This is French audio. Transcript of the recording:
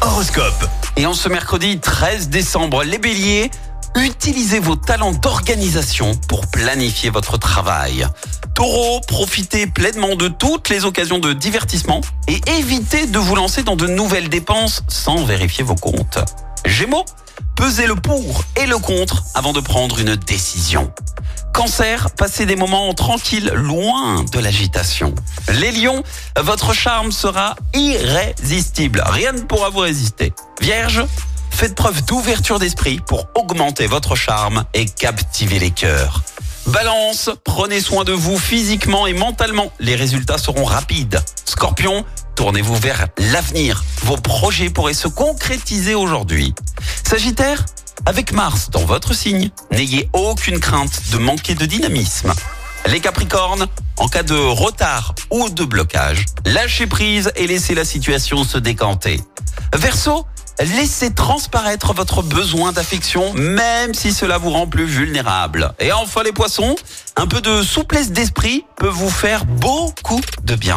Horoscope. Et en ce mercredi 13 décembre, les béliers, utilisez vos talents d'organisation pour planifier votre travail. Taureau, profitez pleinement de toutes les occasions de divertissement et évitez de vous lancer dans de nouvelles dépenses sans vérifier vos comptes. Gémeaux, pesez le pour et le contre avant de prendre une décision. Cancer, passez des moments tranquilles, loin de l'agitation. Les lions, votre charme sera irrésistible. Rien ne pourra vous résister. Vierge, faites preuve d'ouverture d'esprit pour augmenter votre charme et captiver les cœurs. Balance, prenez soin de vous physiquement et mentalement. Les résultats seront rapides. Scorpion, tournez-vous vers l'avenir. Vos projets pourraient se concrétiser aujourd'hui. Sagittaire, avec Mars dans votre signe, n'ayez aucune crainte de manquer de dynamisme. Les Capricornes, en cas de retard ou de blocage, lâchez prise et laissez la situation se décanter. Verseau, laissez transparaître votre besoin d'affection, même si cela vous rend plus vulnérable. Et enfin les poissons, un peu de souplesse d'esprit peut vous faire beaucoup de bien.